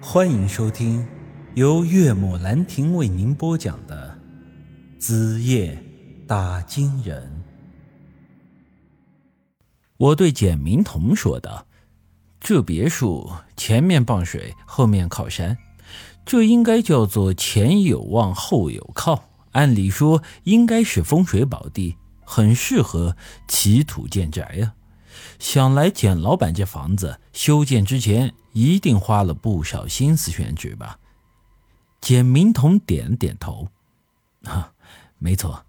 欢迎收听由岳母兰亭为您播讲的《子夜打金人》。我对简明彤说道：“这别墅前面傍水，后面靠山，这应该叫做前有望，后有靠。按理说，应该是风水宝地，很适合起土建宅呀。”想来简老板这房子修建之前一定花了不少心思选址吧？简明彤点了点头，啊，没错，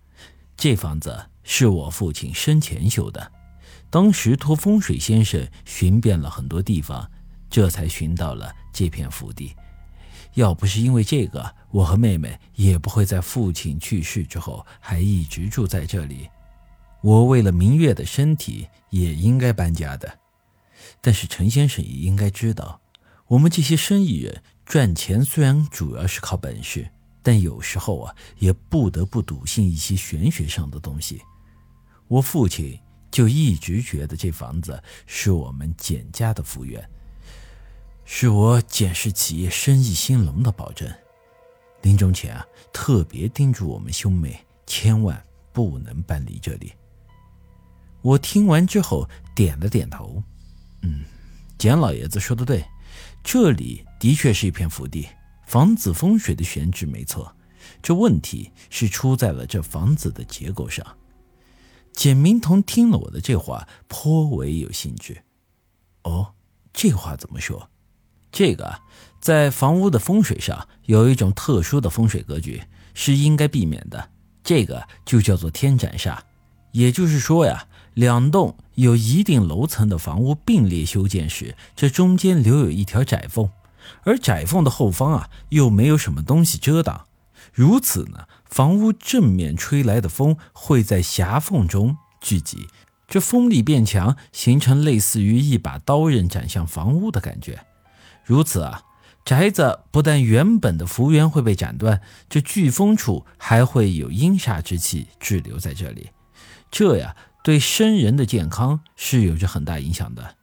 这房子是我父亲生前修的，当时托风水先生寻遍了很多地方，这才寻到了这片福地。要不是因为这个，我和妹妹也不会在父亲去世之后还一直住在这里。我为了明月的身体也应该搬家的，但是陈先生也应该知道，我们这些生意人赚钱虽然主要是靠本事，但有时候啊也不得不笃信一些玄学上的东西。我父亲就一直觉得这房子是我们简家的福源，是我简氏企业生意兴隆的保证。临终前啊，特别叮嘱我们兄妹千万不能搬离这里。我听完之后点了点头，嗯，简老爷子说的对，这里的确是一片福地，房子风水的选址没错，这问题是出在了这房子的结构上。简明彤听了我的这话，颇为有兴致。哦，这话怎么说？这个在房屋的风水上有一种特殊的风水格局，是应该避免的，这个就叫做天斩煞，也就是说呀。两栋有一定楼层的房屋并列修建时，这中间留有一条窄缝，而窄缝的后方啊又没有什么东西遮挡。如此呢，房屋正面吹来的风会在狭缝中聚集，这风力变强，形成类似于一把刀刃斩向房屋的感觉。如此啊，宅子不但原本的福源会被斩断，这聚风处还会有阴煞之气滞留在这里。这呀。对生人的健康是有着很大影响的。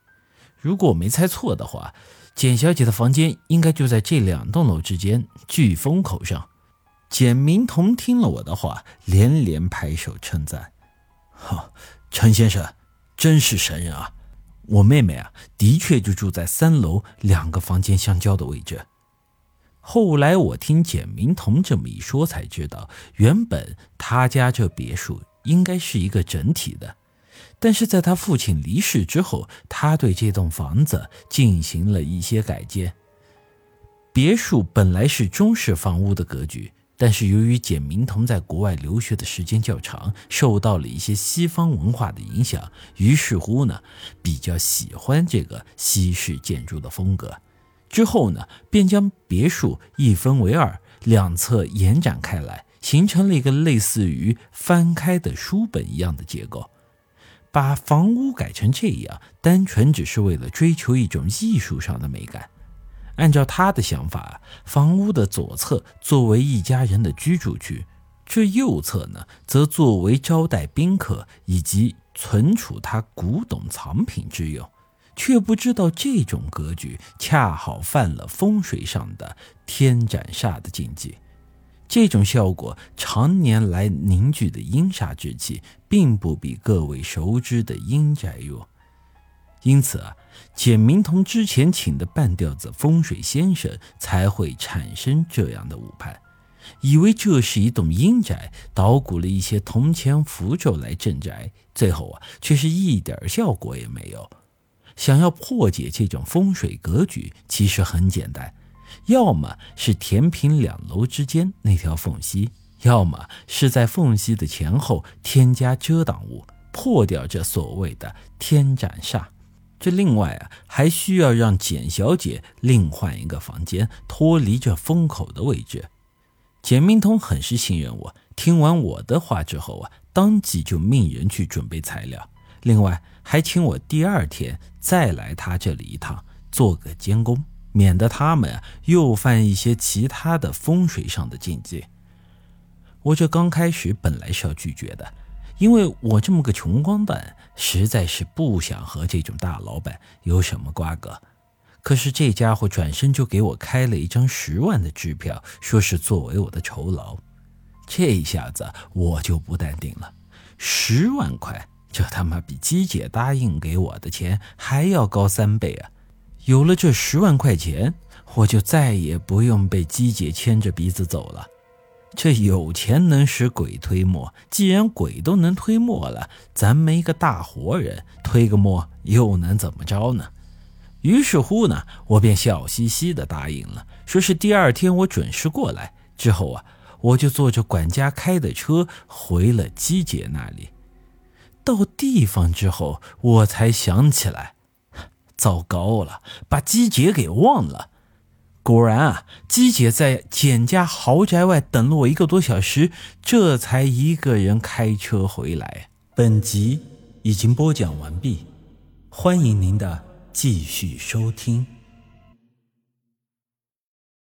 如果我没猜错的话，简小姐的房间应该就在这两栋楼之间飓风口上。简明彤听了我的话，连连拍手称赞：“哈，陈先生真是神人啊！我妹妹啊，的确就住在三楼两个房间相交的位置。”后来我听简明彤这么一说，才知道原本他家这别墅。应该是一个整体的，但是在他父亲离世之后，他对这栋房子进行了一些改建。别墅本来是中式房屋的格局，但是由于简明彤在国外留学的时间较长，受到了一些西方文化的影响，于是乎呢，比较喜欢这个西式建筑的风格。之后呢，便将别墅一分为二，两侧延展开来。形成了一个类似于翻开的书本一样的结构，把房屋改成这样，单纯只是为了追求一种艺术上的美感。按照他的想法，房屋的左侧作为一家人的居住区，这右侧呢，则作为招待宾客以及存储他古董藏品之用。却不知道这种格局恰好犯了风水上的天斩煞的禁忌。这种效果常年来凝聚的阴煞之气，并不比各位熟知的阴宅弱，因此啊，简明彤之前请的半吊子风水先生才会产生这样的误判，以为这是一栋阴宅，捣鼓了一些铜钱符咒来镇宅，最后啊，却是一点效果也没有。想要破解这种风水格局，其实很简单。要么是填平两楼之间那条缝隙，要么是在缝隙的前后添加遮挡物，破掉这所谓的天斩煞。这另外啊，还需要让简小姐另换一个房间，脱离这风口的位置。简明通很是信任我，听完我的话之后啊，当即就命人去准备材料，另外还请我第二天再来他这里一趟，做个监工。免得他们又犯一些其他的风水上的禁忌。我这刚开始本来是要拒绝的，因为我这么个穷光蛋，实在是不想和这种大老板有什么瓜葛。可是这家伙转身就给我开了一张十万的支票，说是作为我的酬劳。这一下子我就不淡定了，十万块，这他妈比姬姐答应给我的钱还要高三倍啊！有了这十万块钱，我就再也不用被姬姐牵着鼻子走了。这有钱能使鬼推磨，既然鬼都能推磨了，咱们一个大活人推个磨又能怎么着呢？于是乎呢，我便笑嘻嘻的答应了，说是第二天我准时过来。之后啊，我就坐着管家开的车回了姬姐那里。到地方之后，我才想起来，糟糕了，把姬姐给忘了。果然啊，姬姐在简家豪宅外等了我一个多小时，这才一个人开车回来。本集已经播讲完毕，欢迎您的继续收听。